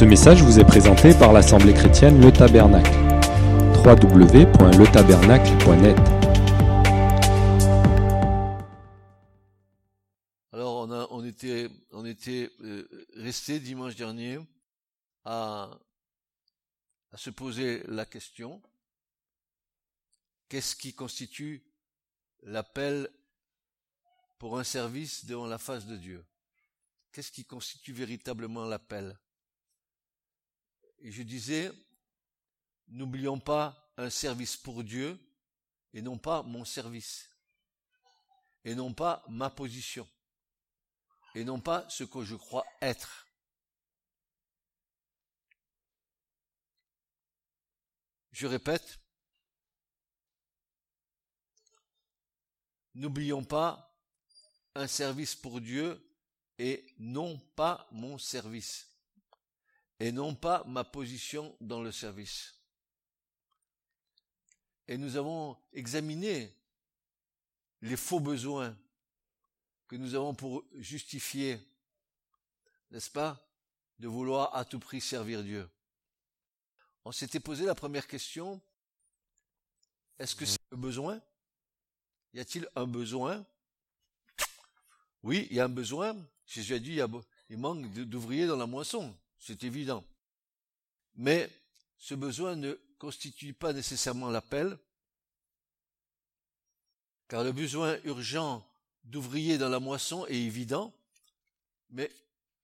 Ce message vous est présenté par l'Assemblée chrétienne Le Tabernacle. www.letabernacle.net Alors on, a, on était, on était euh, resté dimanche dernier à, à se poser la question qu'est-ce qui constitue l'appel pour un service devant la face de Dieu? Qu'est-ce qui constitue véritablement l'appel? Et je disais, n'oublions pas un service pour Dieu et non pas mon service, et non pas ma position, et non pas ce que je crois être. Je répète, n'oublions pas un service pour Dieu et non pas mon service, et non pas ma position dans le service. Et nous avons examiné les faux besoins que nous avons pour justifier, n'est-ce pas, de vouloir à tout prix servir Dieu. On s'était posé la première question, est-ce que c'est un besoin? Y a-t-il un besoin? Oui, il y a un besoin, Jésus a dit, il, manque d'ouvriers dans la moisson, c'est évident. Mais ce besoin ne constitue pas nécessairement l'appel, car le besoin urgent d'ouvriers dans la moisson est évident, mais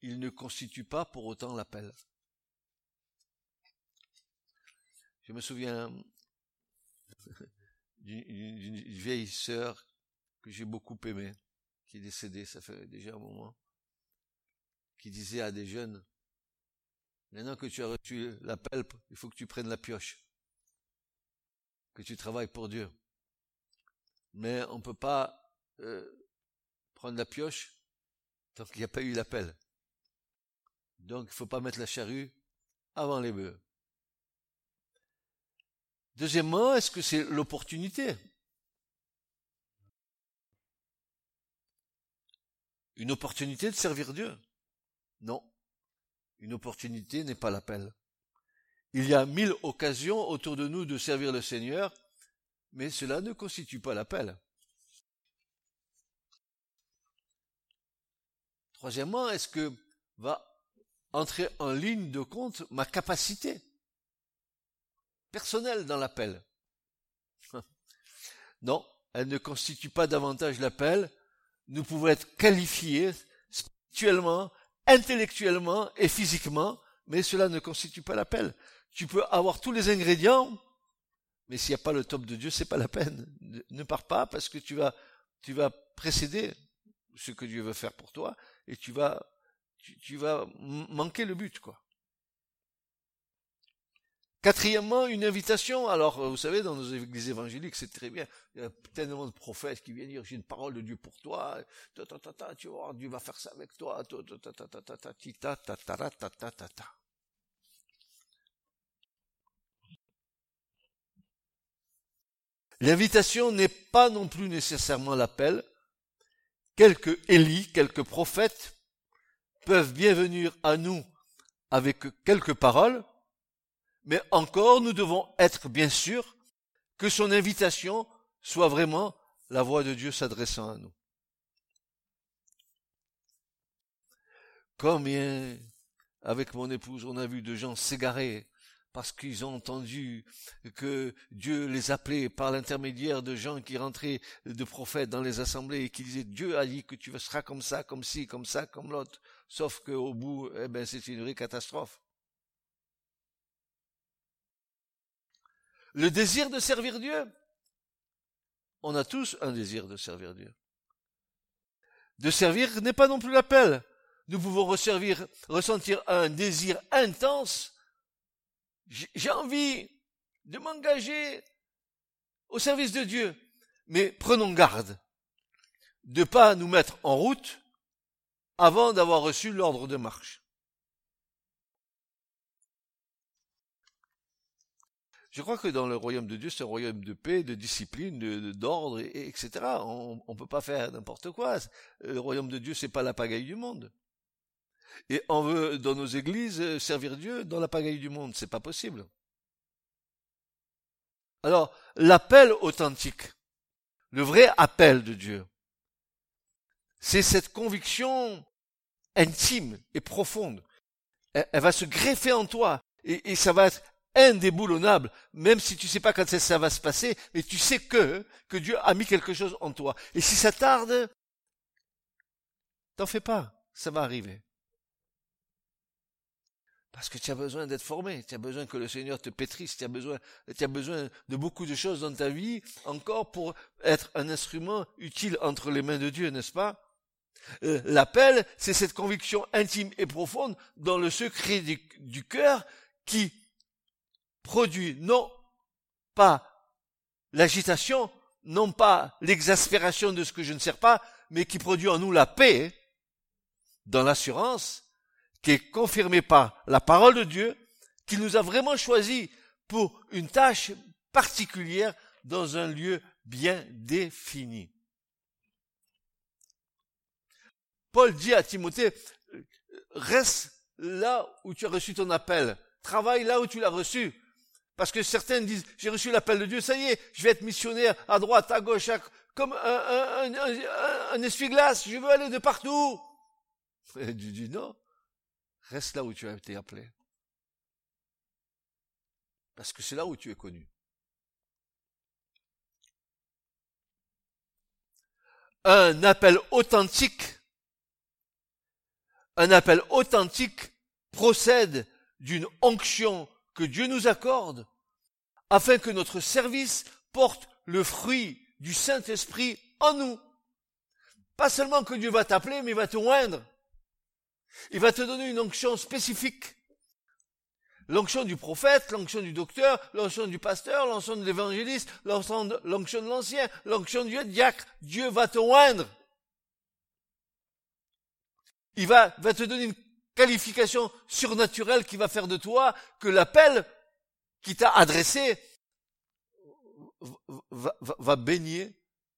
il ne constitue pas pour autant l'appel. Je me souviens d'une vieille sœur que j'ai beaucoup aimée, qui est décédée, ça fait déjà un moment qui disait à des jeunes, maintenant que tu as reçu l'appel, il faut que tu prennes la pioche, que tu travailles pour Dieu. Mais on ne peut pas euh, prendre la pioche tant qu'il n'y a pas eu l'appel. Donc il ne faut pas mettre la charrue avant les bœufs. Deuxièmement, est-ce que c'est l'opportunité? Une opportunité de servir Dieu? Non. Une opportunité n'est pas l'appel. Il y a mille occasions autour de nous de servir le Seigneur, mais cela ne constitue pas l'appel. Troisièmement, est-ce que va entrer en ligne de compte ma capacité personnelle dans l'appel? Non, elle ne constitue pas davantage l'appel. Nous pouvons être qualifiés spirituellement intellectuellement et physiquement, mais cela ne constitue pas l'appel. Tu peux avoir tous les ingrédients, mais s'il n'y a pas le top de Dieu, c'est pas la peine. Ne, pars pas parce que tu vas, tu vas précéder ce que Dieu veut faire pour toi et tu vas, tu vas manquer le but, quoi. Quatrièmement, une invitation. Alors, euh, vous savez, dans nos églises évangéliques, c'est très bien. Il y a tellement de prophètes qui viennent dire, j'ai une parole de Dieu pour toi. Tu vois, Dieu va faire ça avec toi. L'invitation n'est pas non plus nécessairement l'appel. Quelques Élie, quelques prophètes peuvent bien venir à nous avec quelques paroles, mais encore nous devons être bien sûrs que son invitation soit vraiment la voix de Dieu s'adressant à nous. Combien, avec mon épouse, on a vu de gens s'égarer parce qu'ils ont entendu que Dieu les appelait par l'intermédiaire de gens qui rentraient de prophètes dans les assemblées et qui disaient Dieu a dit que tu seras comme ça, comme ci, comme ça, comme l'autre. Sauf qu'au bout, eh ben, c'est une vraie catastrophe. Le désir de servir Dieu. On a tous un désir de servir Dieu. De servir n'est pas non plus l'appel. Nous pouvons ressentir un désir intense. J'ai envie de m'engager au service de Dieu. Mais prenons garde de pas nous mettre en route avant d'avoir reçu l'ordre de marche. Je crois que dans le royaume de Dieu, c'est un royaume de paix, de discipline, d'ordre, et, etc. On ne peut pas faire n'importe quoi. Le royaume de Dieu, c'est pas la pagaille du monde. Et on veut, dans nos églises, servir Dieu dans la pagaille du monde. C'est pas possible. Alors, l'appel authentique, le vrai appel de Dieu, c'est cette conviction intime et profonde. Elle, va se greffer en toi et, et ça va indéboulonnable, même si tu sais pas quand ça va se passer, mais tu sais que, que Dieu a mis quelque chose en toi. Et si ça tarde, t'en fais pas, ça va arriver. Parce que tu as besoin d'être formé, tu as besoin que le Seigneur te pétrisse, tu as besoin, tu as besoin de beaucoup de choses dans ta vie encore pour être un instrument utile entre les mains de Dieu, n'est-ce pas? Euh, L'appel, c'est cette conviction intime et profonde dans le secret du, du cœur qui produit non pas l'agitation, non pas l'exaspération de ce que je ne sers pas, mais qui produit en nous la paix dans l'assurance qui est confirmée par la parole de Dieu, qui nous a vraiment choisi pour une tâche particulière dans un lieu bien défini. Paul dit à Timothée, reste là où tu as reçu ton appel, travaille là où tu l'as reçu. Parce que certains disent, j'ai reçu l'appel de Dieu, ça y est, je vais être missionnaire à droite, à gauche, comme un, un, un, essuie-glace, je veux aller de partout. Et Dieu dit non, reste là où tu as été appelé. Parce que c'est là où tu es connu. Un appel authentique, un appel authentique procède d'une onction que Dieu nous accorde afin que notre service porte le fruit du Saint-Esprit en nous. Pas seulement que Dieu va t'appeler, mais il va te oindre. Il va te donner une onction spécifique. L'onction du prophète, l'onction du docteur, l'onction du pasteur, l'onction de l'évangéliste, l'onction de l'ancien, l'onction du diacre. Dieu va te oindre. Il va, te donner une qualification surnaturelle qui va faire de toi que l'appel qui t'a adressé va, baigner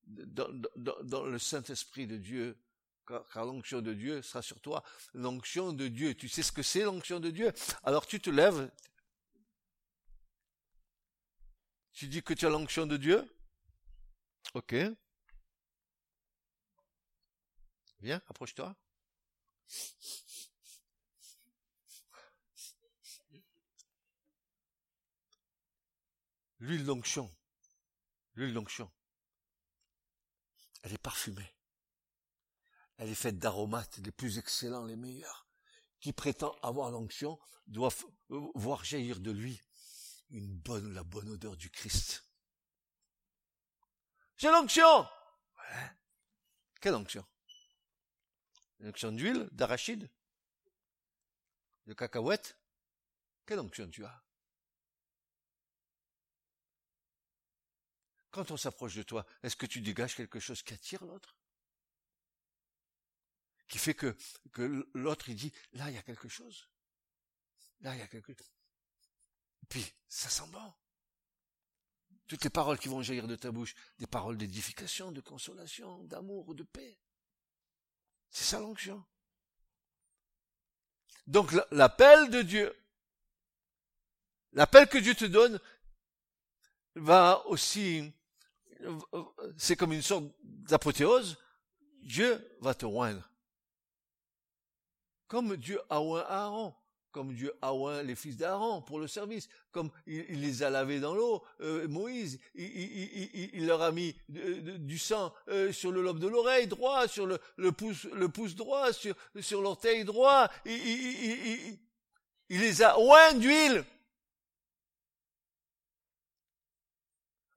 dans, le Saint-Esprit de Dieu, car, car l'onction de Dieu sera sur toi. L'onction de Dieu, tu sais ce que c'est l'onction de Dieu? Alors tu te lèves, tu dis que tu as l'onction de Dieu? Ok. Viens, approche-toi. L'huile d'onction. L'huile d'onction. Elle est parfumée. Elle est faite d'aromates les plus excellents, les meilleurs. Qui prétend avoir l'onction doit voir jaillir de lui une bonne, la bonne odeur du Christ. J'ai l'onction! Ouais. Quelle onction? Une onction d'huile, d'arachide? De cacahuète? Quelle onction tu as? Quand on s'approche de toi, est-ce que tu dégages quelque chose qui attire l'autre? Qui fait que, l'autre, il dit, là, il y a quelque chose. Là, il y a quelque chose. Puis, ça sent bon. Toutes les paroles qui vont jaillir de ta bouche, des paroles d'édification, de consolation, d'amour, de paix. C'est ça l'onction. Donc l'appel de Dieu, l'appel que Dieu te donne, va aussi c'est comme une sorte d'apothéose, Dieu va te oindre. Comme Dieu a oint Aaron, comme Dieu a oint les fils d'Aaron pour le service, comme il, les a lavés dans l'eau, euh, Moïse, il, leur a mis du sang euh, sur le lobe de l'oreille droit, sur le, pouce, le pouce droit, sur, sur l'orteil droit, il, les a oints d'huile.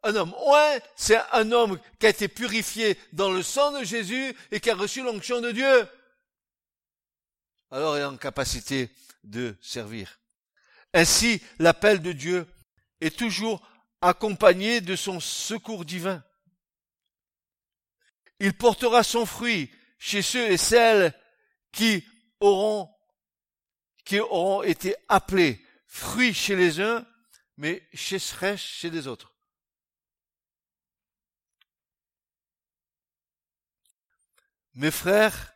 Un homme oint, c'est un homme qui a été purifié dans le sang de Jésus et qui a reçu l'onction de Dieu. Alors il est en capacité de servir. Ainsi, l'appel de Dieu est toujours accompagné de son secours divin. Il portera son fruit chez ceux et celles qui auront, qui auront été appelés fruits chez les uns, mais chez, chez les autres. Mes frères,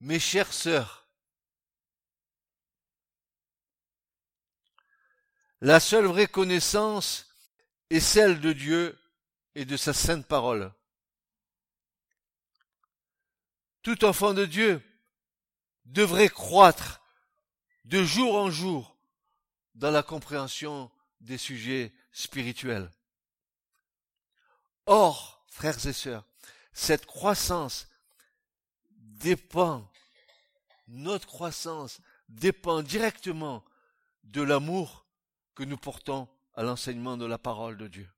mes chères sœurs, la seule vraie connaissance est celle de Dieu et de sa sainte parole. Tout enfant de Dieu devrait croître de jour en jour dans la compréhension des sujets spirituels. Or, frères et sœurs, cette croissance dépend, notre croissance dépend directement de l'amour que nous portons à l'enseignement de la parole de Dieu.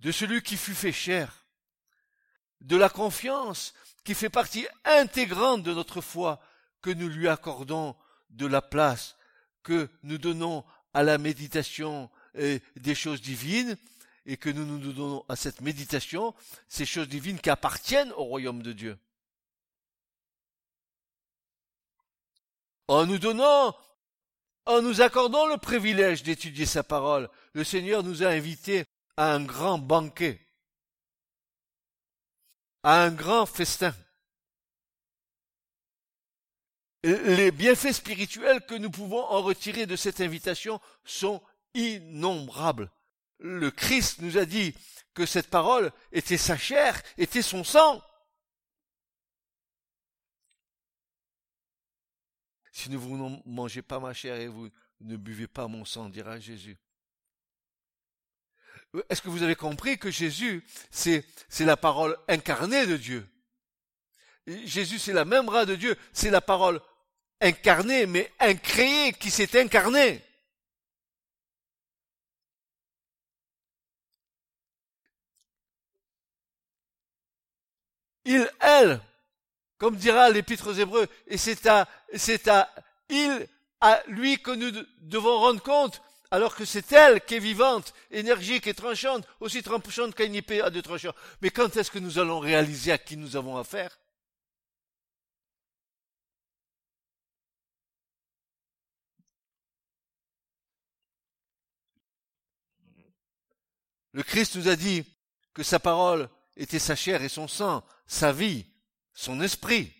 De celui qui fut fait chair, de la confiance qui fait partie intégrante de notre foi, que nous lui accordons de la place, que nous donnons à la méditation des choses divines, et que nous nous donnons à cette méditation ces choses divines qui appartiennent au royaume de Dieu. En nous donnant, en nous accordant le privilège d'étudier sa parole, le Seigneur nous a invités à un grand banquet, à un grand festin. Les bienfaits spirituels que nous pouvons en retirer de cette invitation sont innombrables. Le Christ nous a dit que cette parole était sa chair, était son sang. Si vous ne mangez pas ma chair et vous ne buvez pas mon sang, dira Jésus. Est-ce que vous avez compris que Jésus, c'est, c'est la parole incarnée de Dieu? Jésus, c'est la même bras de Dieu, c'est la parole incarnée, mais incréée, qui s'est incarnée. Il, elle, comme dira l'épître aux Hébreux, et c'est à, c'est à il, à lui que nous devons rendre compte, alors que c'est elle qui est vivante, énergique et tranchante, aussi tranchante qu'une épée à deux tranchants. Mais quand est-ce que nous allons réaliser à qui nous avons affaire? Le Christ nous a dit que sa parole était sa chair et son sang, sa vie, son esprit.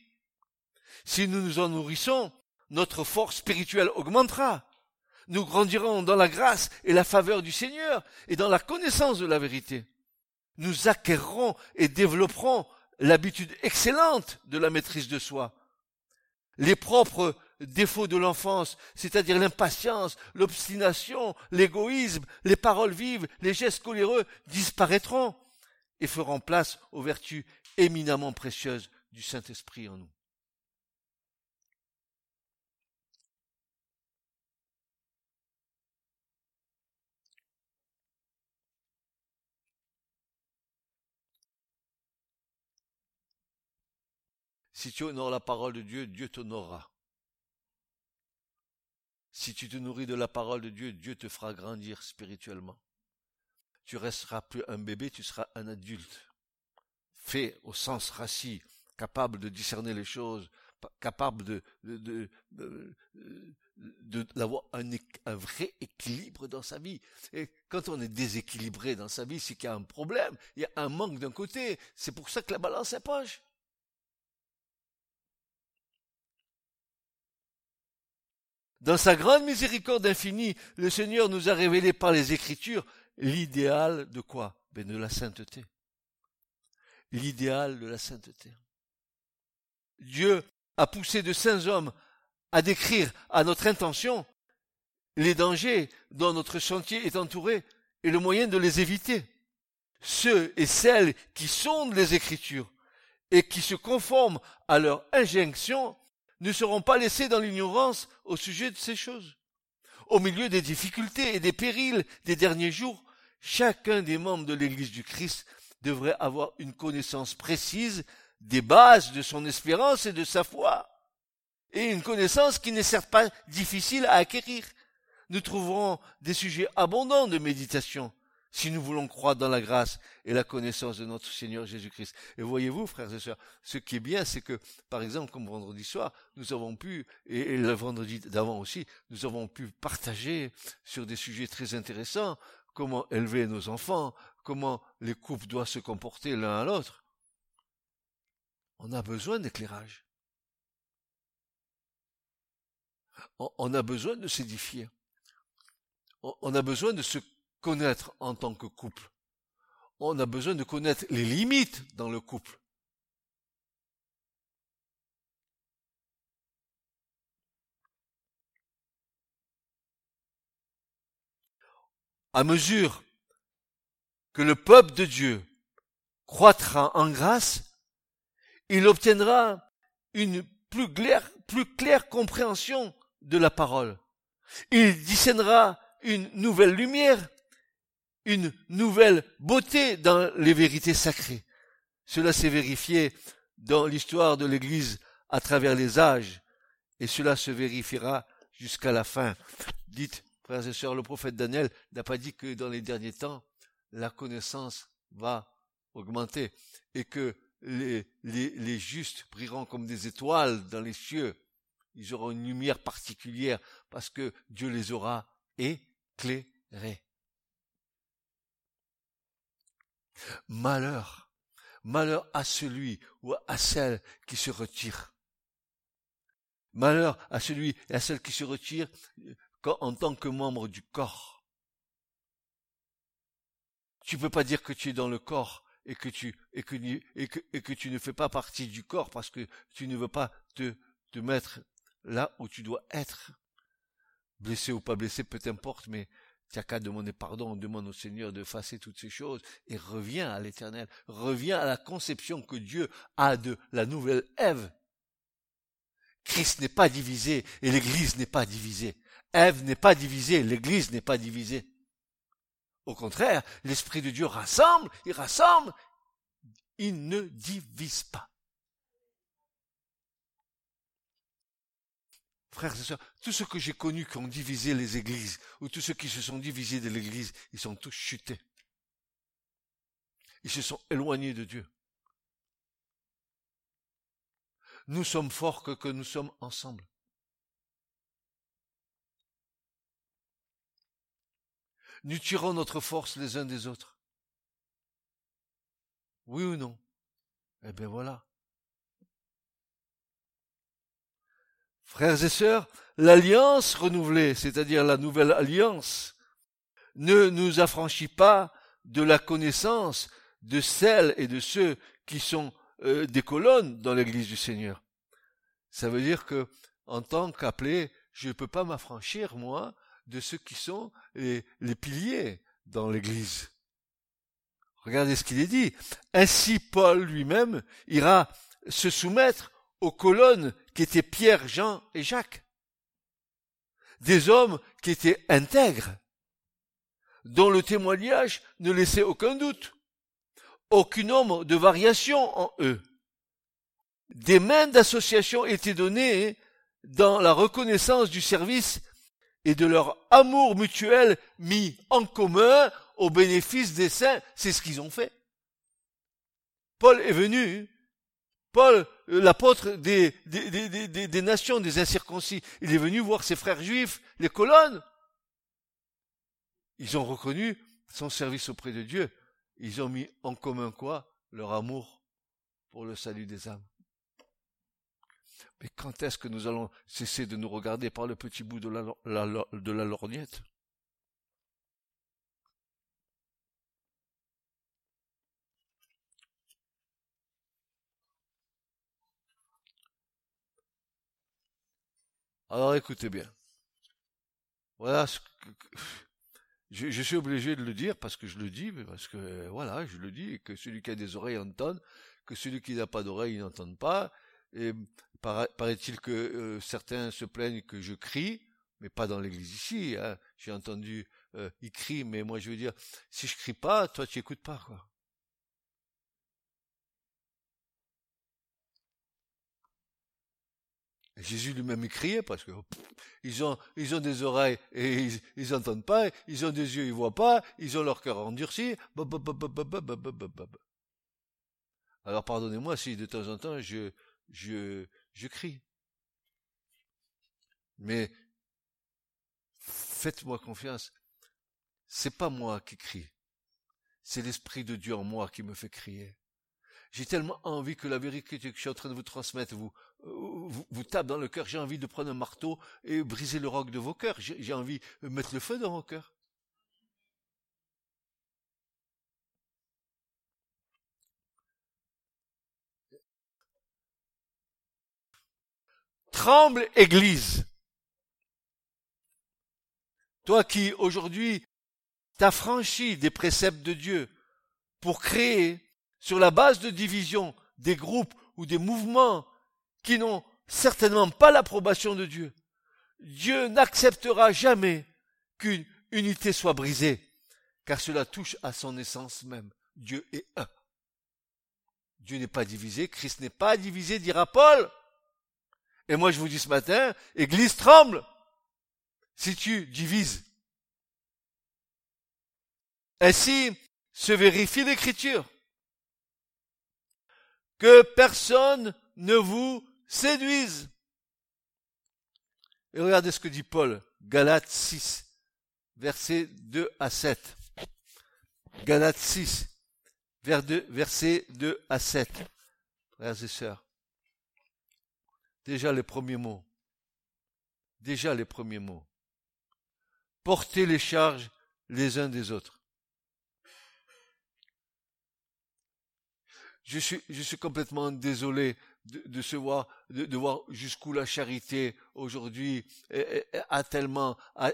Si nous nous en nourrissons, notre force spirituelle augmentera. Nous grandirons dans la grâce et la faveur du Seigneur et dans la connaissance de la vérité. Nous acquérerons et développerons l'habitude excellente de la maîtrise de soi. Les propres défauts de l'enfance, c'est-à-dire l'impatience, l'obstination, l'égoïsme, les paroles vives, les gestes coléreux, disparaîtront et feront place aux vertus éminemment précieuses du Saint-Esprit en nous. Si tu honores la parole de Dieu, Dieu t'honorera. Si tu te nourris de la parole de Dieu, Dieu te fera grandir spirituellement. Tu resteras plus un bébé, tu seras un adulte. Fait au sens rassis, capable de discerner les choses, capable de, de, d'avoir un, un, vrai équilibre dans sa vie. Et quand on est déséquilibré dans sa vie, c'est qu'il y a un problème, il y a un manque d'un côté. C'est pour ça que la balance est poche. Dans sa grande miséricorde infinie, le Seigneur nous a révélé par les Écritures l'idéal de quoi? Ben De la sainteté. L'idéal de la sainteté. Dieu a poussé de saints hommes à décrire à notre intention les dangers dont notre sentier est entouré et le moyen de les éviter. Ceux et celles qui sondent les Écritures et qui se conforment à leur injonction ne seront pas laissés dans l'ignorance au sujet de ces choses. Au milieu des difficultés et des périls des derniers jours, chacun des membres de l'Église du Christ devrait avoir une connaissance précise des bases de son espérance et de sa foi, et une connaissance qui n'est certes pas difficile à acquérir. Nous trouverons des sujets abondants de méditation si nous voulons croire dans la grâce et la connaissance de notre Seigneur Jésus-Christ. Et voyez-vous, frères et sœurs, ce qui est bien, c'est que, par exemple, comme vendredi soir, nous avons pu, et, le vendredi d'avant aussi, nous avons pu partager sur des sujets très intéressants, comment élever nos enfants, comment les couples doivent se comporter l'un à l'autre. On a besoin d'éclairage. on a besoin de s'édifier. On a besoin de se connaître en tant que couple. On a besoin de connaître les limites dans le couple. À mesure que le peuple de Dieu croîtra en grâce, il obtiendra une plus claire, compréhension de la parole. Il discernera une nouvelle lumière, une nouvelle beauté dans les vérités sacrées. Cela s'est vérifié dans l'histoire de l'Église à travers les âges, et cela se vérifiera jusqu'à la fin. Dites, frères et sœurs, le prophète Daniel n'a pas dit que dans les derniers temps, la connaissance va augmenter et que les, justes brilleront comme des étoiles dans les cieux. Ils auront une lumière particulière parce que Dieu les aura éclairés. Malheur, malheur à celui ou à celle qui se retire. Malheur à celui et à celle qui se retire en tant que membre du corps. Tu peux pas dire que tu es dans le corps et que tu et que, tu ne fais pas partie du corps parce que tu ne veux pas te, te mettre là où tu dois être. Blessé ou pas blessé, peu importe, mais tu n'as qu'à demander pardon, on demande au Seigneur de effacer toutes ces choses et reviens à l'éternel, reviens à la conception que Dieu a de la nouvelle Ève. Christ n'est pas divisé et l'Église n'est pas divisée. Ève n'est pas divisée, l'Église n'est pas divisée. Au contraire, l'Esprit de Dieu rassemble, il rassemble, il ne divise pas. Frères et sœurs, tous ceux que j'ai connus qui ont divisé les églises, ou tous ceux qui se sont divisés de l'église, ils sont tous chutés. Ils se sont éloignés de Dieu. Nous sommes forts que, que nous sommes ensemble. Nous tirons notre force les uns des autres. Oui ou non? Eh bien voilà. Frères et sœurs, l'alliance renouvelée, c'est-à-dire la nouvelle alliance, ne nous affranchit pas de la connaissance de celles et de ceux qui sont euh, des colonnes dans l'Église du Seigneur. Ça veut dire que, en tant qu'appelé, je ne peux pas m'affranchir, moi, de ceux qui sont les, piliers dans l'Église. Regardez ce qu'il est dit. Ainsi Paul lui-même ira se soumettre aux colonnes qui étaient Pierre, Jean et Jacques. Des hommes qui étaient intègres, dont le témoignage ne laissait aucun doute, aucun nombre de variations en eux. Des mains d'association étaient données dans la reconnaissance du service et de leur amour mutuel mis en commun au bénéfice des saints. C'est ce qu'ils ont fait. Paul est venu, Paul, l'apôtre des, des, des, des, nations, des incirconcis, il est venu voir ses frères juifs, les colonnes. Ils ont reconnu son service auprès de Dieu. Ils ont mis en commun quoi? Leur amour pour le salut des âmes. Mais quand est-ce que nous allons cesser de nous regarder par le petit bout de la, lorgnette? Alors écoutez bien. Voilà ce que, je, je, suis obligé de le dire parce que je le dis, mais parce que voilà, je le dis, et que celui qui a des oreilles entende, que celui qui n'a pas d'oreilles n'entende pas, et paraît-il que euh, certains se plaignent que je crie, mais pas dans l'église ici. Hein. J'ai entendu, euh, ils crient, mais moi je veux dire, si je crie pas, toi tu écoutes pas, quoi. Jésus lui-même il criait parce que ils ont ils ont des oreilles et ils, ils entendent pas, ils ont des yeux ils voient pas, ils ont leur cœur endurci. Alors pardonnez-moi si de temps en temps je je, je crie. Mais faites-moi confiance, c'est pas moi qui crie, c'est l'Esprit de Dieu en moi qui me fait crier. J'ai tellement envie que la vérité que je suis en train de vous transmettre vous, vous, vous tape dans le cœur. J'ai envie de prendre un marteau et briser le roc de vos cœurs. J'ai envie de mettre le feu dans vos cœurs. Tremble, Église. Toi qui aujourd'hui t'as franchi des préceptes de Dieu pour créer, sur la base de division, des groupes ou des mouvements qui n'ont certainement pas l'approbation de Dieu. Dieu n'acceptera jamais qu'une unité soit brisée, car cela touche à son essence même. Dieu est un. Dieu n'est pas divisé, Christ n'est pas divisé, dira Paul. Et moi je vous dis ce matin, Église tremble si tu divises. Ainsi se vérifie l'écriture. Que personne ne vous séduise. Et regardez ce que dit Paul, Galates 6, versets 2 à 7. Galates 6, versets 2 à 7. Frères et sœurs. Déjà les premiers mots. Déjà les premiers mots. Portez les charges les uns des autres. Je suis, complètement désolé de, de voir, de, voir jusqu'où la charité aujourd'hui a tellement, a,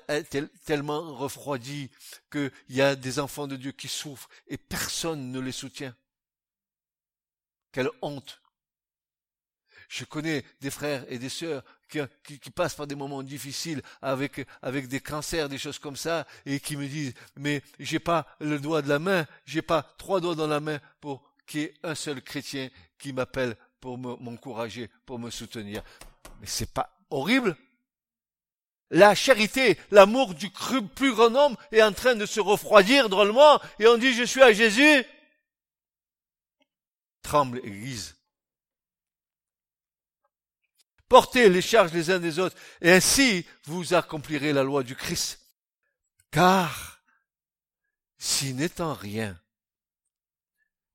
tellement refroidi qu'il y a des enfants de Dieu qui souffrent et personne ne les soutient. Quelle honte. Je connais des frères et des sœurs qui, passent par des moments difficiles avec, avec des cancers, des choses comme ça, et qui me disent, mais j'ai pas le doigt de la main, j'ai pas trois doigts dans la main pour qu'il y ait un seul chrétien qui m'appelle pour m'encourager, pour me soutenir. Mais c'est pas horrible? La charité, l'amour du plus grand homme est en train de se refroidir drôlement, et on dit je suis à Jésus. Tremble, Église. Portez les charges les uns des autres, et ainsi vous accomplirez la loi du Christ. Car, si n'étant rien,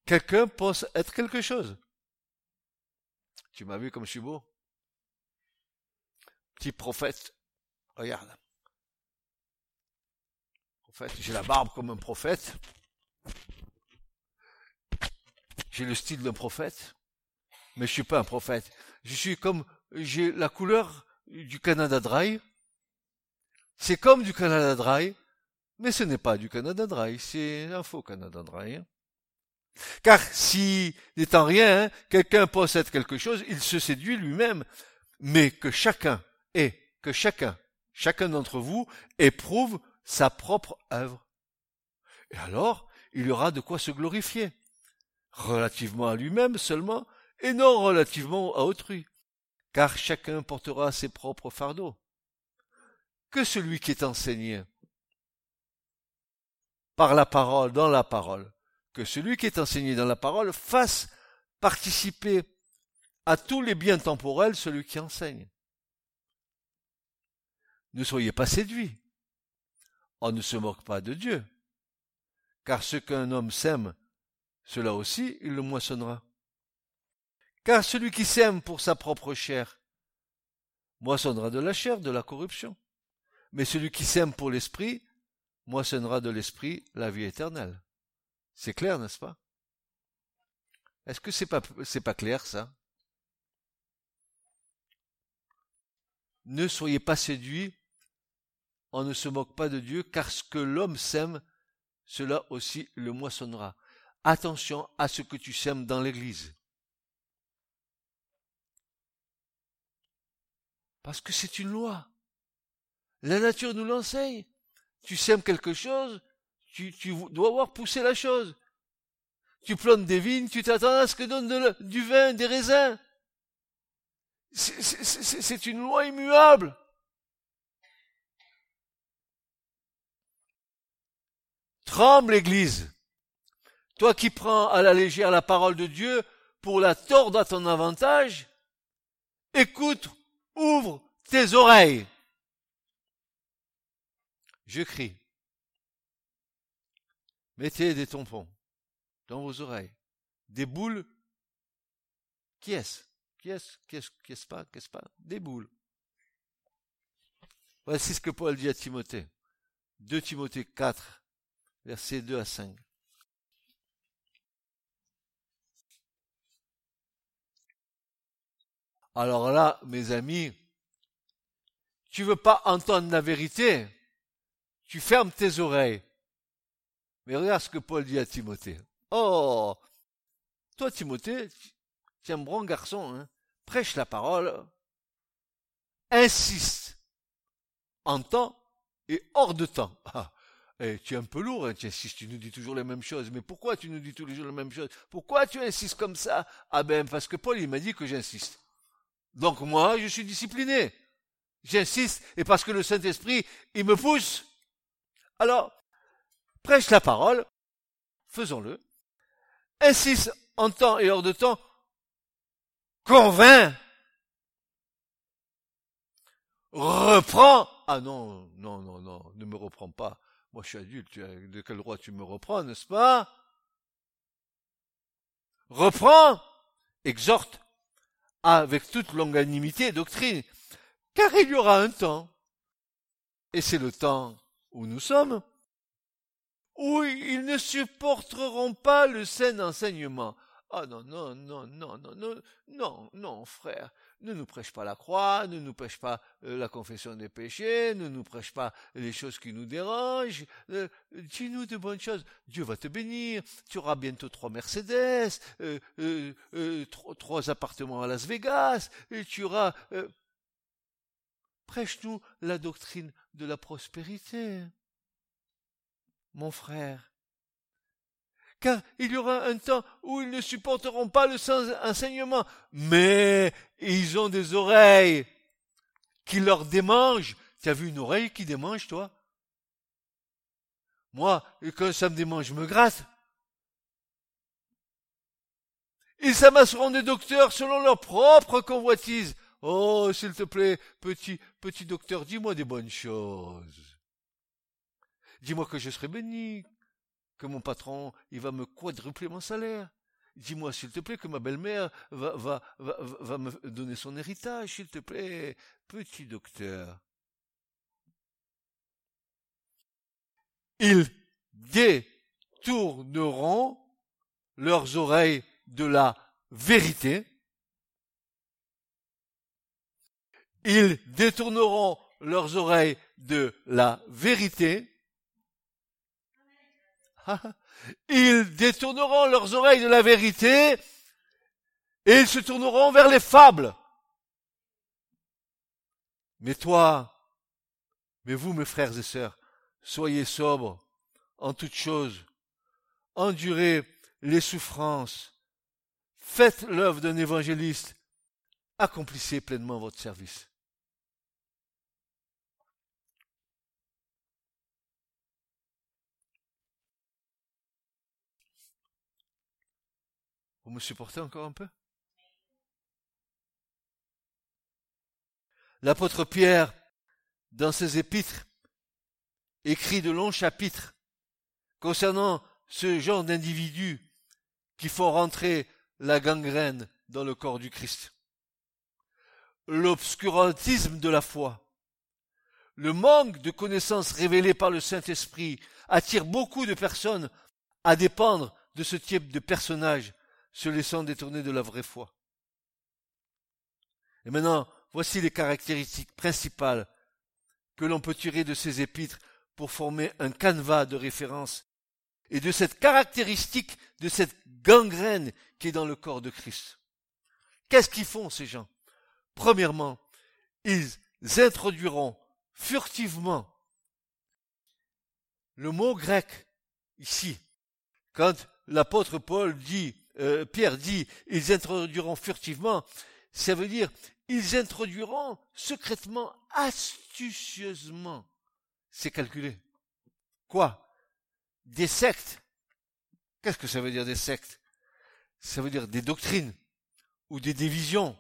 quelqu'un pense être quelque chose. Tu m'as vu comme je suis beau? Petit prophète. Regarde. Prophète, j'ai la barbe comme un prophète. J'ai le style d'un prophète. Mais je suis pas un prophète. Je suis comme j'ai la couleur du Canada Dry. C'est comme du Canada Dry, mais ce n'est pas du Canada Dry, c'est un faux Canada Dry. Hein. Car si, n'étant rien, quelqu'un possède quelque chose, il se séduit lui-même, mais que chacun est, que chacun, chacun d'entre vous éprouve sa propre œuvre. Et alors, il y aura de quoi se glorifier, relativement à lui-même seulement, et non relativement à autrui car chacun portera ses propres fardeaux. Que celui qui est enseigné par la parole, dans la parole, que celui qui est enseigné dans la parole fasse participer à tous les biens temporels celui qui enseigne. Ne soyez pas séduits. On ne se moque pas de Dieu, car ce qu'un homme sème, cela aussi il le moissonnera. Car celui qui sème pour sa propre chair moissonnera de la chair, de la corruption. Mais celui qui sème pour l'esprit moissonnera de l'esprit la vie éternelle. C'est clair, n'est-ce pas? Est-ce que c'est pas pas clair ça? Ne soyez pas séduits, on ne se moque pas de Dieu, car ce que l'homme sème, cela aussi le moissonnera. Attention à ce que tu sèmes dans l'église. Parce que c'est une loi. La nature nous l'enseigne. Tu sèmes quelque chose, tu, dois voir pousser la chose. Tu plantes des vignes, tu t'attends à ce que donne du vin, des raisins. C'est une loi immuable. Tremble, Église. Toi qui prends à la légère la parole de Dieu pour la tordre à ton avantage, écoute Ouvre tes oreilles. Je crie. Mettez des tampons dans vos oreilles, des boules Qui est-ce? Qui est-ce? Qui est-ce Qui est-ce pas Qui est-ce pas? Des boules. Voici ce que Paul dit à Timothée. 2 Timothée 4, versets 2 à 5. Alors là, mes amis, tu veux pas entendre la vérité, tu fermes tes oreilles. Mais regarde ce que Paul dit à Timothée. Oh, toi Timothée, tu es un bon garçon, hein? prêche la parole, insiste en temps et hors de temps. Ah, et tu es un peu lourd, hein, tu insistes, tu nous dis toujours les mêmes choses. Mais pourquoi tu nous dis tous les jours les mêmes choses? Pourquoi tu insistes comme ça? Ah ben parce que Paul il m'a dit que j'insiste. Donc moi, je suis discipliné. J'insiste, et parce que le Saint-Esprit, il me pousse. Alors, prêche la parole, faisons-le. Insiste en temps et hors de temps, convainc, reprends. Ah non, non, non, non, ne me reprends pas. Moi, je suis adulte, de quel droit tu me reprends, n'est-ce pas? Reprends, exhorte, avec toute longanimité et doctrine, car il y aura un temps, et c'est le temps où nous sommes, où ils ne supporteront pas le sain enseignement. Ah non, non, non, non, non, non, non, non, frère, ne nous prêche pas la croix, ne nous prêche pas euh, la confession des péchés, ne nous prêche pas les choses qui nous dérangent, euh, dis-nous de bonnes choses. Dieu va te bénir, tu auras bientôt trois Mercedes, euh, trois, appartements à Las Vegas, et tu auras... Prêche-nous la doctrine de la prospérité, mon frère car il y aura un temps où ils ne supporteront pas le sans enseignement, mais ils ont des oreilles qui leur démangent. Tu as vu une oreille qui démange, toi? Moi, quand ça me démange, je me gratte. Ils s'amasseront des docteurs selon leur propre convoitise. Oh, s'il te plaît, petit, petit docteur, dis-moi des bonnes choses. Dis-moi que je serai béni, que mon patron, il va me quadrupler mon salaire. Dis-moi, s'il te plaît, que ma belle-mère va, va, va, va me donner son héritage, s'il te plaît, petit docteur. Ils détourneront leurs oreilles de la vérité. Ils détourneront leurs oreilles de la vérité ils détourneront leurs oreilles de la vérité et ils se tourneront vers les fables. Mais toi, mais vous, mes frères et sœurs, soyez sobres en toutes choses, endurez les souffrances, faites l'œuvre d'un évangéliste, accomplissez pleinement votre service. Vous me supportez encore un peu? L'apôtre Pierre, dans ses épîtres, écrit de longs chapitres concernant ce genre d'individus qui font rentrer la gangrène dans le corps du Christ. L'obscurantisme de la foi, le manque de connaissances révélées par le Saint-Esprit attire beaucoup de personnes à dépendre de ce type de personnage se laissant détourner de la vraie foi. Et maintenant, voici les caractéristiques principales que l'on peut tirer de ces épîtres pour former un canevas de référence et de cette caractéristique, de cette gangrène qui est dans le corps de Christ. Qu'est-ce qu'ils font ces gens? Premièrement, ils introduiront furtivement le mot grec ici. Quand l'apôtre Paul dit euh, Pierre dit, ils introduiront furtivement, ça veut dire, ils introduiront secrètement, astucieusement. C'est calculé. Quoi? Des sectes? Qu'est-ce que ça veut dire des sectes? Ça veut dire des doctrines ou des divisions,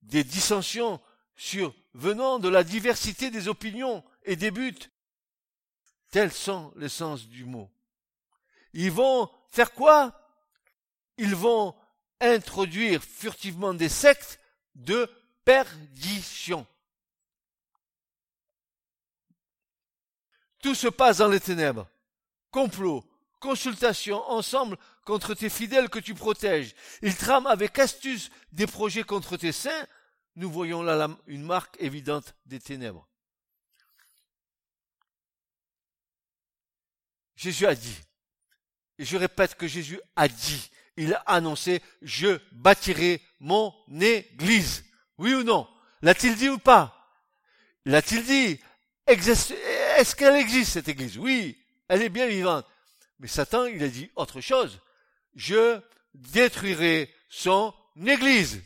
des dissensions sur venant de la diversité des opinions et des buts. Tels sont les sens du mot. Ils vont faire quoi? Ils vont introduire furtivement des sectes de perdition. Tout se passe dans les ténèbres. Complot, consultation, ensemble contre tes fidèles que tu protèges. Ils trament avec astuce des projets contre tes saints. Nous voyons là une marque évidente des ténèbres. Jésus a dit, et je répète que Jésus a dit, il a annoncé, je bâtirai mon église. Oui ou non? L'a-t-il dit ou pas? L'a-t-il dit? Est-ce qu'elle existe cette église? Oui, elle est bien vivante. Mais Satan, il a dit autre chose. Je détruirai son église.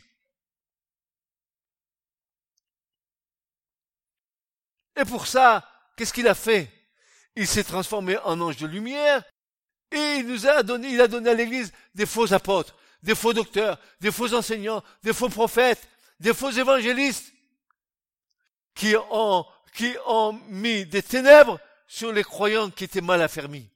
Et pour ça, qu'est-ce qu'il a fait? Il s'est transformé en ange de lumière et il nous a donné, il a donné à l'église des faux apôtres, des faux docteurs, des faux enseignants, des faux prophètes, des faux évangélistes qui ont, qui ont mis des ténèbres sur les croyants qui étaient mal affermis.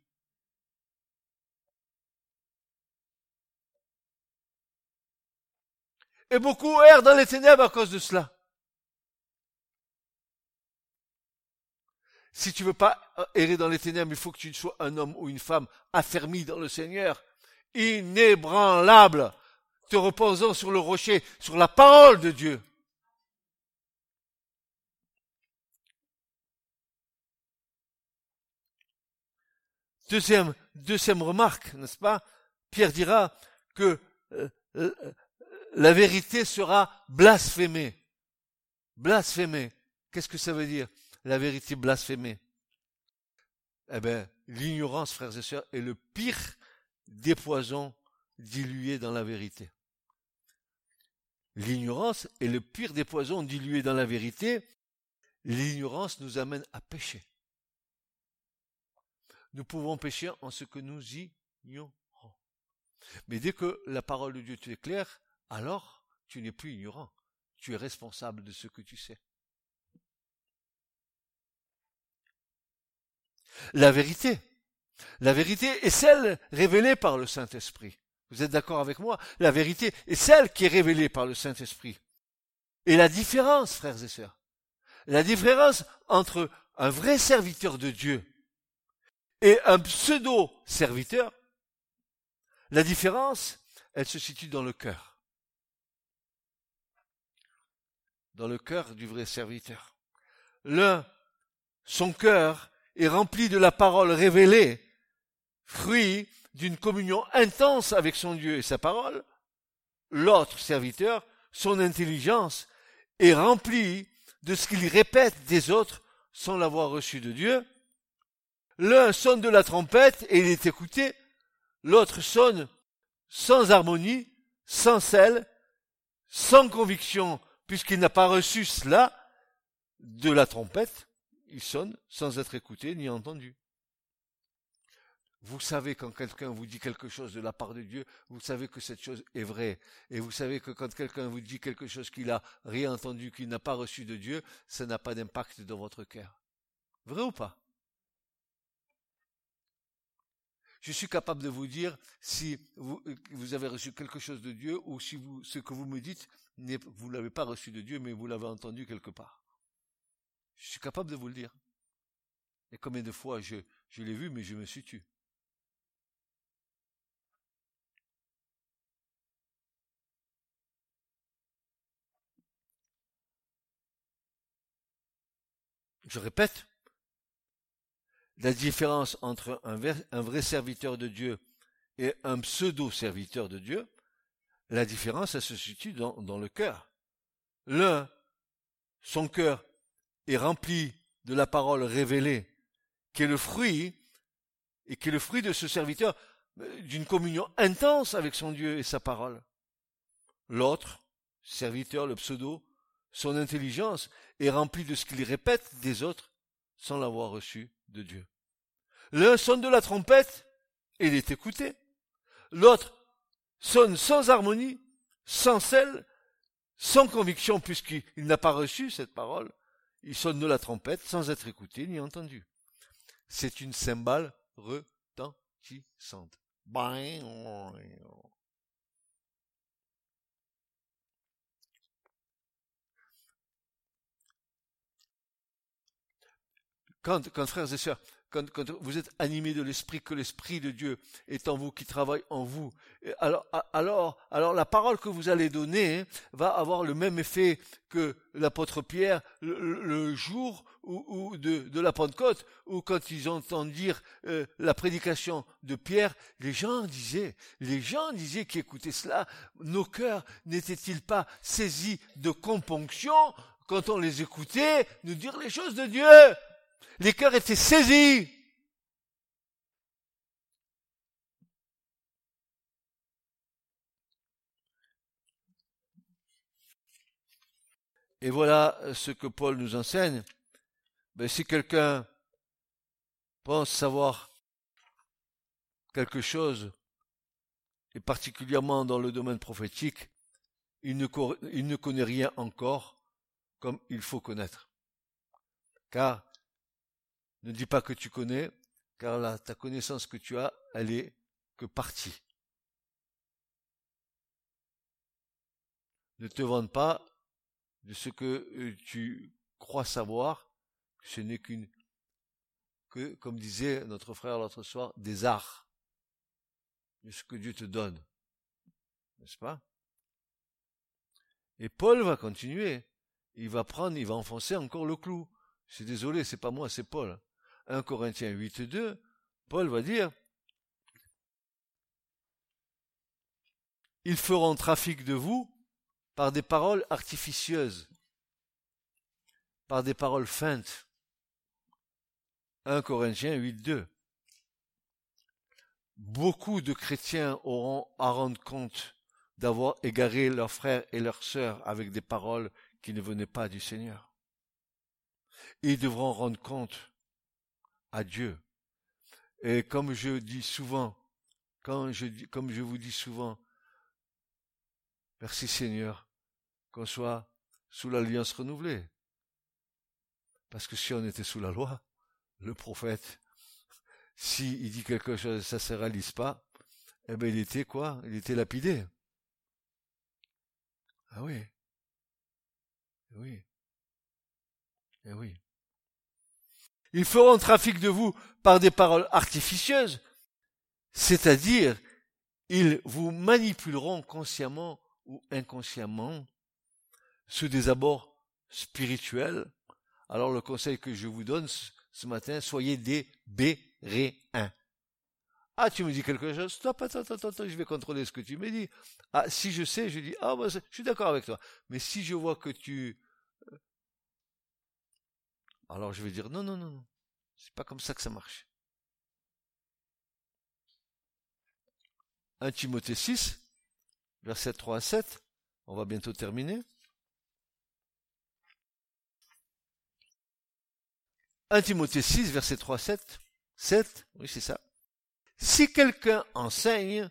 Et beaucoup errent dans les ténèbres à cause de cela. Si tu veux pas errer dans les ténèbres, il faut que tu sois un homme ou une femme affermi dans le Seigneur, inébranlable, te reposant sur le rocher, sur la parole de Dieu. Deuxième, deuxième remarque, n'est-ce pas? Pierre dira que euh, euh, la vérité sera blasphémée. Blasphémée. Qu'est-ce que ça veut dire? La vérité blasphémée. Eh bien, l'ignorance, frères et sœurs, est le pire des poisons dilués dans la vérité. L'ignorance est le pire des poisons dilués dans la vérité. L'ignorance nous amène à pécher. Nous pouvons pécher en ce que nous ignorons. Mais dès que la parole de Dieu te claire, alors tu n'es plus ignorant. Tu es responsable de ce que tu sais. La vérité. La vérité est celle révélée par le Saint-Esprit. Vous êtes d'accord avec moi? La vérité est celle qui est révélée par le Saint-Esprit. Et la différence, frères et sœurs, la différence entre un vrai serviteur de Dieu et un pseudo-serviteur, la différence, elle se situe dans le cœur. Dans le cœur du vrai serviteur. L'un, son cœur est rempli de la parole révélée, fruit d'une communion intense avec son Dieu et sa parole, l'autre serviteur, son intelligence, est remplie de ce qu'il répète des autres sans l'avoir reçu de Dieu. L'un sonne de la trompette et il est écouté, l'autre sonne sans harmonie, sans sel, sans conviction, puisqu'il n'a pas reçu cela de la trompette, il sonne sans être écouté ni entendu. Vous savez quand quelqu'un vous dit quelque chose de la part de Dieu, vous savez que cette chose est vraie. Et vous savez que quand quelqu'un vous dit quelque chose qu'il a rien entendu, qu'il n'a pas reçu de Dieu, ça n'a pas d'impact dans votre cœur. Vrai ou pas? Je suis capable de vous dire si vous, vous, avez reçu quelque chose de Dieu ou si ce que vous me dites, vous ne l'avez pas reçu de Dieu, mais vous l'avez entendu quelque part. Je suis capable de vous le dire. Et combien de fois je, l'ai vu, mais je me suis tué. Je répète, la différence entre un vrai, serviteur de Dieu et un pseudo-serviteur de Dieu, la différence, elle se situe dans le cœur. L'un, son cœur est rempli de la parole révélée, qui est le fruit, et qui est le fruit de ce serviteur euh, d'une communion intense avec son Dieu et sa parole. L'autre, serviteur, le pseudo, son intelligence est remplie de ce qu'il répète des autres sans l'avoir reçu de Dieu. L'un sonne de la trompette et il est écouté. L'autre sonne sans harmonie, sans sel, sans conviction puisqu'il n'a pas reçu cette parole il sonne de la trompette sans être écouté ni entendu. C'est une cymbale retentissante. Quand, quand frères et sœurs, quand, vous êtes animés de l'esprit, que l'esprit de Dieu est en vous, qui travaille en vous, alors, alors, alors la parole que vous allez donner va avoir le même effet que l'apôtre Pierre le, jour de, la Pentecôte, où quand ils entendent dire euh, la prédication de Pierre, les gens disaient, les gens disaient qui écoutaient cela, nos cœurs n'étaient-ils pas saisis de componction quand on les écoutait nous dire les choses de Dieu? Les cœurs étaient saisis. Et voilà ce que Paul nous enseigne. Ben, si quelqu'un pense savoir quelque chose, et particulièrement dans le domaine prophétique, il ne, il ne connaît rien encore comme il faut connaître. Car ne dis pas que tu connais, car là, ta connaissance que tu as, elle est que partie. Ne te vante pas de ce que euh, tu crois savoir, ce n'est qu'une, que, comme disait notre frère l'autre soir, des arts de ce que Dieu te donne. N'est-ce pas? Et Paul va continuer. Il va prendre, il va enfoncer encore le clou. Suis désolé, c'est pas moi, c'est Paul. 1 Corinthiens 8, 2, Paul va dire, ils feront trafic de vous par des paroles artificieuses, par des paroles feintes. 1 Corinthiens 8, 2. Beaucoup de chrétiens auront à rendre compte d'avoir égaré leurs frères et leurs sœurs avec des paroles qui ne venaient pas du Seigneur. Ils devront rendre compte à Dieu. Et comme je dis souvent, comme je vous dis souvent, merci Seigneur qu'on soit sous l'alliance renouvelée. Parce que si on était sous la loi, le prophète, s'il dit quelque chose et ça se réalise pas, eh ben il était quoi? Il était lapidé. Ah oui. Eh oui. Eh oui. Ils feront trafic de vous par des paroles artificieuses, c'est-à-dire ils vous manipuleront consciemment ou inconsciemment sous des abords spirituels. Alors le conseil que je vous donne ce matin, soyez des béréens. Ah, tu me dis quelque chose? Stop, attends, attends, attends, je vais contrôler ce que tu me dis. Ah, si je sais, je dis, ah, bah, je suis d'accord avec toi. Mais si je vois que tu alors je vais dire non, non, non, non. C'est pas comme ça que ça marche. 1 Timothée 6, verset 3 à 7. On va bientôt terminer. 1 Timothée 6, verset 3 à 7. 7, oui c'est ça. Si quelqu'un enseigne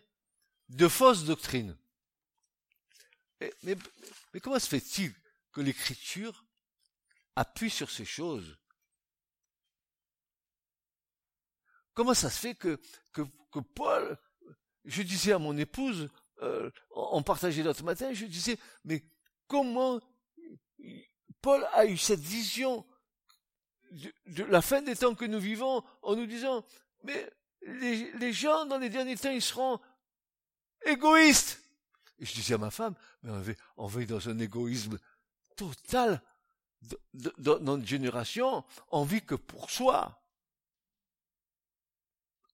de fausses doctrines, mais comment se fait-il que l'écriture appuie sur ces choses. Comment ça se fait que, que, Paul, je disais à mon épouse, euh, on partageait l'autre matin, je disais, mais comment Paul a eu cette vision de, la fin des temps que nous vivons en nous disant, mais les, gens dans les derniers temps, ils seront égoïstes. Et je disais à ma femme, mais on va, on va dans un égoïsme total dans notre génération, on vit que pour soi.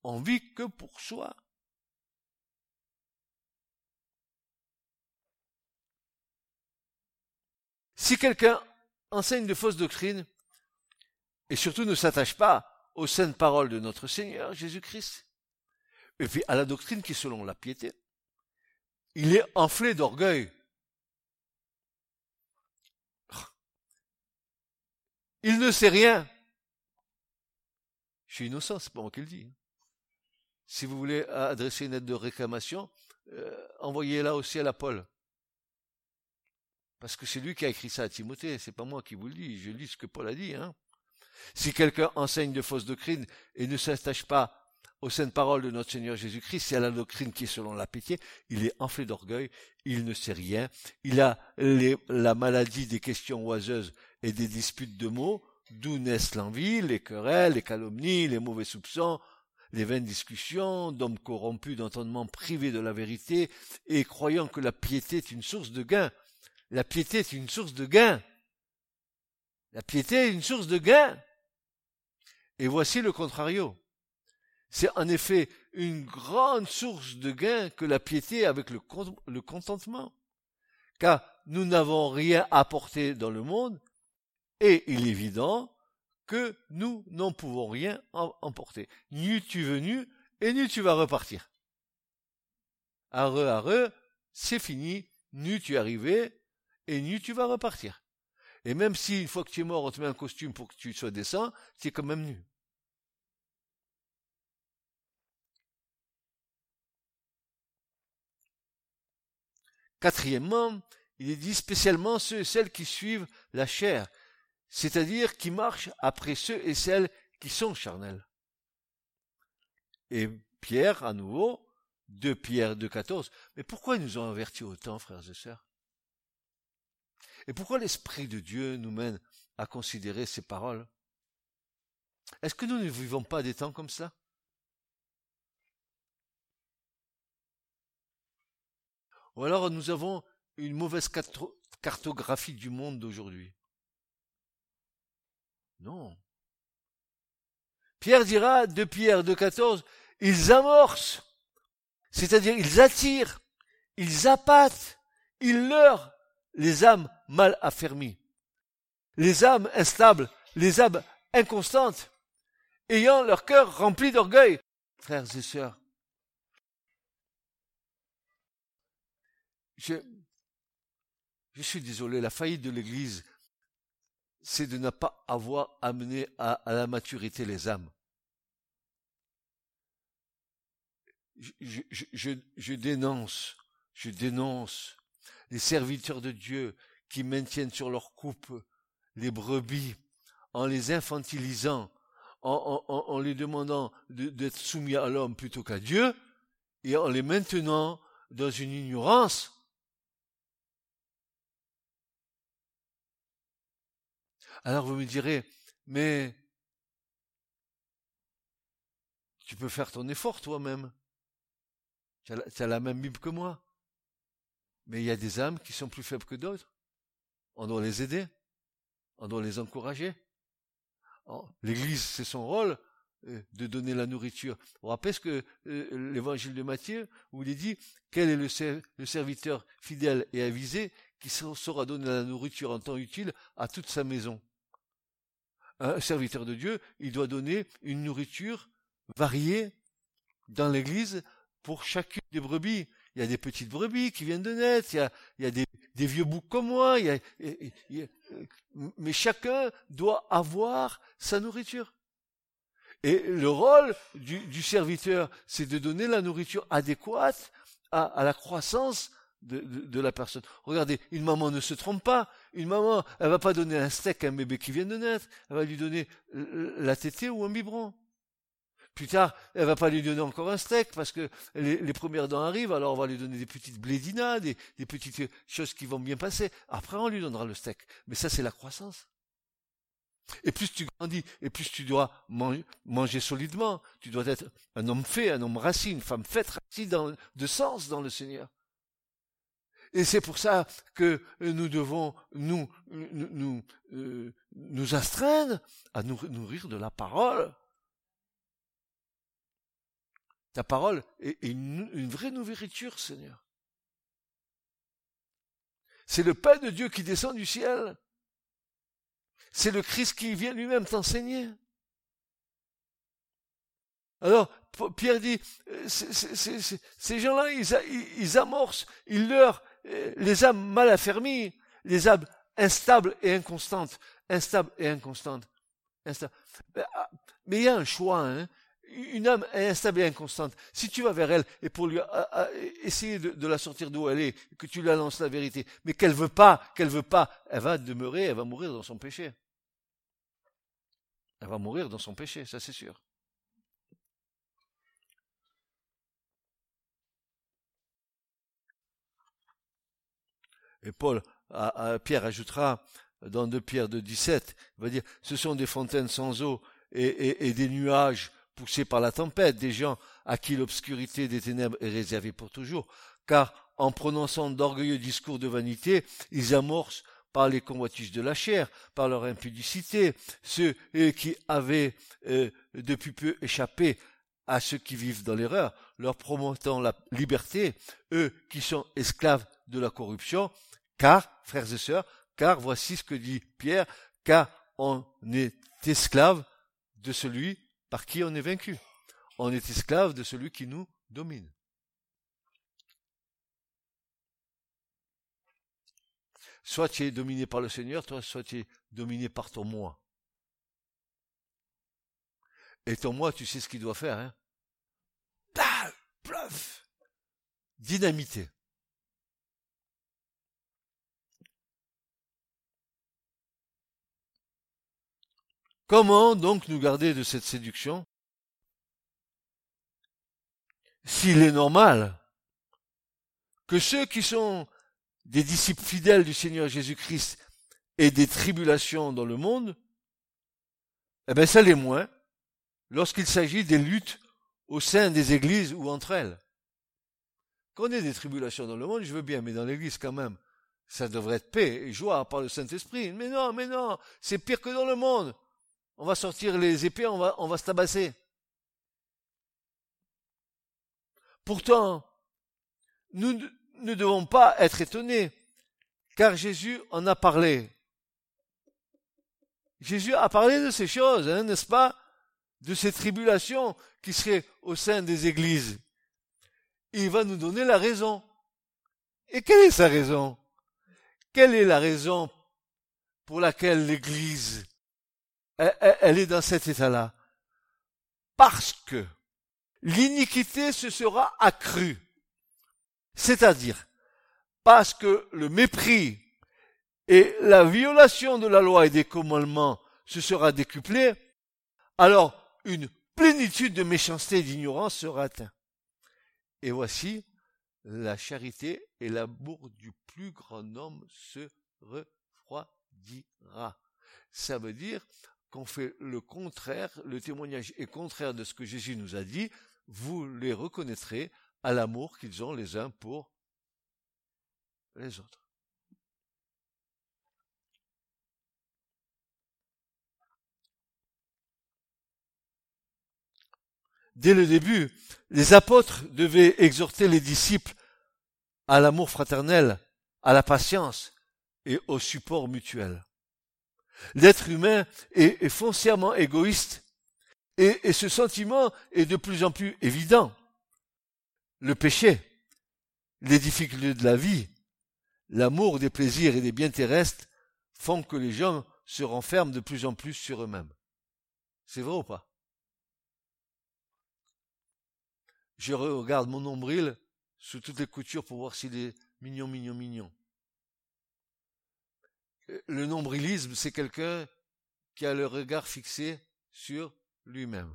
On vit que pour soi. Si quelqu'un enseigne de fausses doctrines, et surtout ne s'attache pas aux saintes paroles de notre Seigneur Jésus-Christ, et puis à la doctrine qui est selon la piété, il est enflé d'orgueil. Il ne sait rien. Je suis innocent, c'est pas moi qui le dis. Si vous voulez adresser une aide de réclamation, euh, envoyez-la aussi à Paul. Parce que c'est lui qui a écrit ça à Timothée, c'est pas moi qui vous le dis, je lis ce que Paul a dit. Hein. Si quelqu'un enseigne de fausses doctrines et ne s'attache pas aux saintes paroles de notre Seigneur Jésus-Christ, c'est à la doctrine qui est selon la pitié, il est enflé d'orgueil, il ne sait rien, il a la maladie des questions oiseuses et des disputes de mots, d'où naissent l'envie, les querelles, les calomnies, les mauvais soupçons, les vaines discussions, d'hommes corrompus d'entendement privés de la vérité, et croyant que la piété est une source de gain. La piété est une source de gain. La piété est une source de gain. Et voici le contrario. C'est en effet une grande source de gain que la piété avec le, contentement. Car nous n'avons rien apporté dans le monde, et il est évident que nous n'en pouvons rien emporter. Nu tu venu, et nu tu vas repartir. Arre, arre, c'est fini, nu tu es arrivé, et nu tu vas repartir. Et même si une fois que tu es mort, on te met un costume pour que tu sois décent, tu es quand même nu. Quatrièmement, il est dit spécialement ceux et celles qui suivent la chair, c'est-à-dire qui marchent après ceux et celles qui sont charnels. Et Pierre, à nouveau, de Pierre 2.14, mais pourquoi ils nous ont avertis autant, frères et sœurs? Et pourquoi l'Esprit de Dieu nous mène à considérer ces paroles? Est-ce que nous ne vivons pas des temps comme ça? Ou alors nous avons une mauvaise cartographie du monde d'aujourd'hui. Non. Pierre dira de Pierre de 14, ils amorcent, c'est-à-dire ils attirent, ils appâtent, ils leurrent les âmes mal affermies, les âmes instables, les âmes inconstantes, ayant leur cœur rempli d'orgueil. Frères et sœurs, je, suis désolé, la faillite de l'Église, c'est de ne pas avoir amené à, la maturité les âmes. Je, dénonce, je dénonce les serviteurs de Dieu qui maintiennent sur leur coupe les brebis en les infantilisant, en les demandant d'être soumis à l'homme plutôt qu'à Dieu, et en les maintenant dans une ignorance Alors vous me direz, mais tu peux faire ton effort toi-même. Tu as, la même Bible que moi. Mais il y a des âmes qui sont plus faibles que d'autres. On doit les aider. On doit les encourager. L'Église, c'est son rôle euh, de donner la nourriture. On rappelle ce que euh, l'évangile de Matthieu, où il dit, quel est le, serviteur fidèle et avisé qui saura donner la nourriture en temps utile à toute sa maison? Un serviteur de Dieu, il doit donner une nourriture variée dans l'église pour chacune des brebis. Il y a des petites brebis qui viennent de naître, il y a, des, vieux boucs comme moi, mais chacun doit avoir sa nourriture. Et le rôle du, serviteur, c'est de donner la nourriture adéquate à la croissance de, la personne. Regardez, une maman ne se trompe pas. Une maman, elle va pas donner un steak à un bébé qui vient de naître. Elle va lui donner la tétée ou un biberon. Plus tard, elle va pas lui donner encore un steak parce que les, premières dents arrivent, alors on va lui donner des petites blédinas, des, petites choses qui vont bien passer. Après, on lui donnera le steak. Mais ça, c'est la croissance. Et plus tu grandis, et plus tu dois manger, solidement. Tu dois être un homme fait, un homme rassis, une femme faite, rassis de sens dans le Seigneur. Et c'est pour ça que nous devons nous, nous, nous, nous astreindre à nous nourrir de la parole. Ta parole est une, vraie nourriture, Seigneur. C'est le pain de Dieu qui descend du ciel. C'est le Christ qui vient lui-même t'enseigner. Alors, Pierre dit, euh, ces gens-là, ils, amorcent, ils leurrent, les âmes mal affermies, les âmes instables et inconstantes, instables et inconstantes. Ah, mais il y a un choix. Hein. Une âme instable et inconstante. Si tu vas vers elle et pour lui ah, ah, essayer de, la sortir d'où elle est, que tu lui annonces la vérité, mais qu'elle veut pas, qu'elle veut pas, elle va demeurer, elle va mourir dans son péché. Elle va mourir dans son péché, ça c'est sûr. Et Paul, Pierre ajoutera, dans 2 Pierre de 17, il va dire, ce sont des fontaines sans eau et, et des nuages poussés par la tempête, des gens à qui l'obscurité des ténèbres est réservée pour toujours, car en prononçant d'orgueilleux discours de vanité, ils amorcent par les convoitises de la chair, par leur impudicité, ceux qui avaient euh, depuis peu échappé à ceux qui vivent dans l'erreur, leur promettant la liberté, eux qui sont esclaves de la corruption, car, frères et sœurs, car voici ce que dit Pierre, car on est esclave de celui par qui on est vaincu. On est esclave de celui qui nous domine. Soit tu es dominé par le Seigneur, toi, soit tu es dominé par ton moi. Et ton moi, tu sais ce qu'il doit faire, hein? Dynamité. Comment donc nous garder de cette séduction? S'il est normal que ceux qui sont des disciples fidèles du Seigneur Jésus-Christ et des tribulations dans le monde, eh bien ça l'est moins lorsqu'il s'agit des luttes au sein des églises ou entre elles. Qu'on ait des tribulations dans le monde, je veux bien, mais dans l'église quand même, ça devrait être paix et joie par le Saint-Esprit. Mais non, mais non, c'est pire que dans le monde. On va sortir les épées, on va, on se tabasser. Pourtant, nous, ne devons pas être étonnés, car Jésus en a parlé. Jésus a parlé de ces choses, hein, n'est-ce pas? De ces tribulations qui seraient au sein des églises. Il va nous donner la raison. Et quelle est sa raison? Quelle est la raison pour laquelle l'Église, elle est dans cet état-là Parce que l'iniquité se sera accrue. C'est-à-dire, parce que le mépris et la violation de la loi et des commandements se sera décuplé, alors une plénitude de méchanceté et d'ignorance sera atteinte. Et voici, la charité et l'amour du plus grand homme se refroidira. Ça veut dire fait le contraire, le témoignage est contraire de ce que Jésus nous a dit, vous les reconnaîtrez à l'amour qu'ils ont les uns pour les autres. Dès le début, les apôtres devaient exhorter les disciples à l'amour fraternel, à la patience et au support mutuel. L'être humain est, foncièrement égoïste et ce sentiment est de plus en plus évident le péché, les difficultés de la vie, l'amour des plaisirs et des biens terrestres font que les gens se renferment de plus en plus sur eux-mêmes. C'est vrai ou pas? Je regarde mon nombril sous toutes les coutures pour voir s'il est mignon, mignon, mignon. Le nombrilisme, c'est quelqu'un qui a le regard fixé sur lui-même.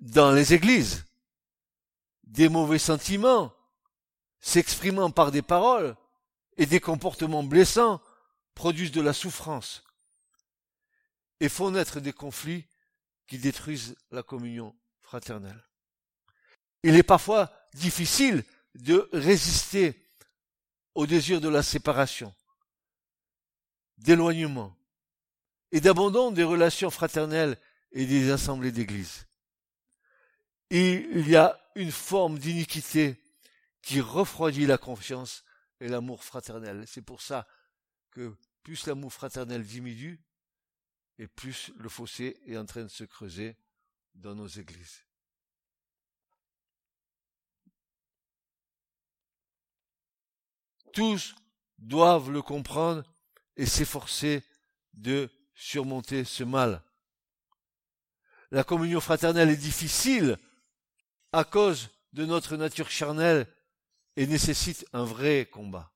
dans les églises. Des mauvais sentiments s'exprimant par des paroles et des comportements blessants produisent de la souffrance et font naître des conflits qui détruisent la communion fraternelle. Il est parfois difficile de résister au désir de la séparation, d'éloignement et d'abandon des relations fraternelles et des assemblées d'église il y a une forme d'iniquité qui refroidit la confiance et l'amour fraternel. C'est pour ça que plus l'amour fraternel diminue, et plus le fossé est en train de se creuser dans nos églises. Tous doivent le comprendre et s'efforcer de surmonter ce mal. La communion fraternelle est difficile à cause de notre nature charnelle et nécessite un vrai combat.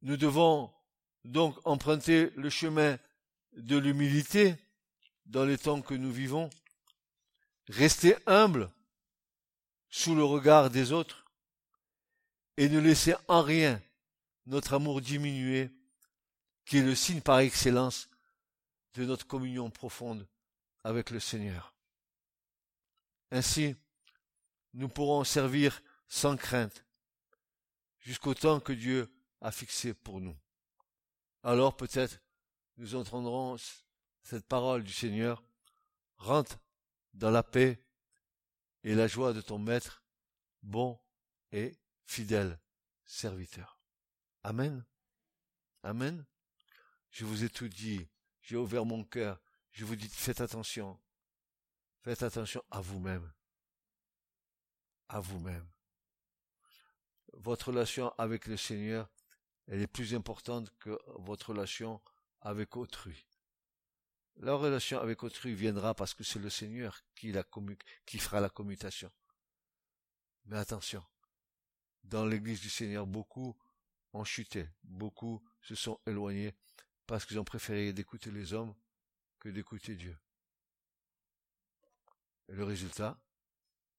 Nous devons donc emprunter le chemin de l'humilité dans les temps que nous vivons, rester humble sous le regard des autres et ne laisser en rien notre amour diminuer, qui est le signe par excellence de notre communion profonde avec le Seigneur. Ainsi, nous pourrons servir sans crainte jusqu'au temps que Dieu a fixé pour nous. Alors peut-être nous entendrons cette parole du Seigneur, rentre dans la paix et la joie de ton maître, bon et fidèle serviteur. Amen. Amen. Je vous ai tout dit. J'ai ouvert mon cœur. Je vous dis, faites attention. Faites attention à vous-même. À vous-même. Votre relation avec le Seigneur, elle est plus importante que votre relation avec autrui. La relation avec autrui viendra parce que c'est le Seigneur qui, qui fera la commutation. Mais attention, dans l'église du Seigneur, beaucoup ont chuté, beaucoup se sont éloignés parce qu'ils ont préféré d'écouter les hommes que d'écouter Dieu. Et le résultat,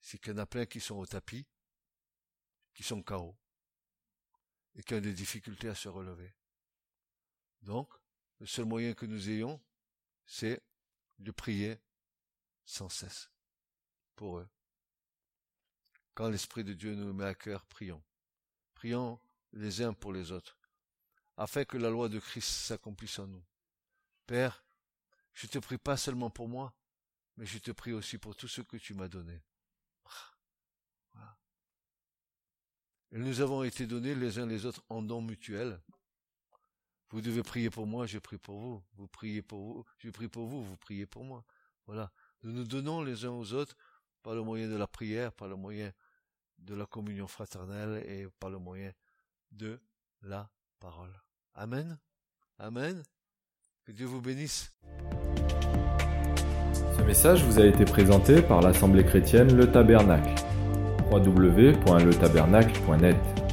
c'est qu'il y en a plein qui sont au tapis, qui sont KO, et qui ont des difficultés à se relever. Donc, le seul moyen que nous ayons, c'est de prier sans cesse pour eux. Quand l'Esprit de Dieu nous met à cœur, prions. Prions les uns pour les autres, afin que la loi de Christ s'accomplisse en nous. Père, je te prie pas seulement pour moi, mais je te prie aussi pour tout ce que tu m'as donné. Et nous avons été donnés les uns les autres en dons mutuels. Vous devez prier pour moi, je prie pour vous. Vous priez pour vous, je prie pour vous, vous priez pour moi. Voilà. Nous nous donnons les uns aux autres par le moyen de la prière, par le moyen de la communion fraternelle et par le moyen de la parole. Amen. Amen. Que Dieu vous bénisse. Ce message vous a été présenté par l'Assemblée chrétienne Le Tabernacle. www.letabernacle.net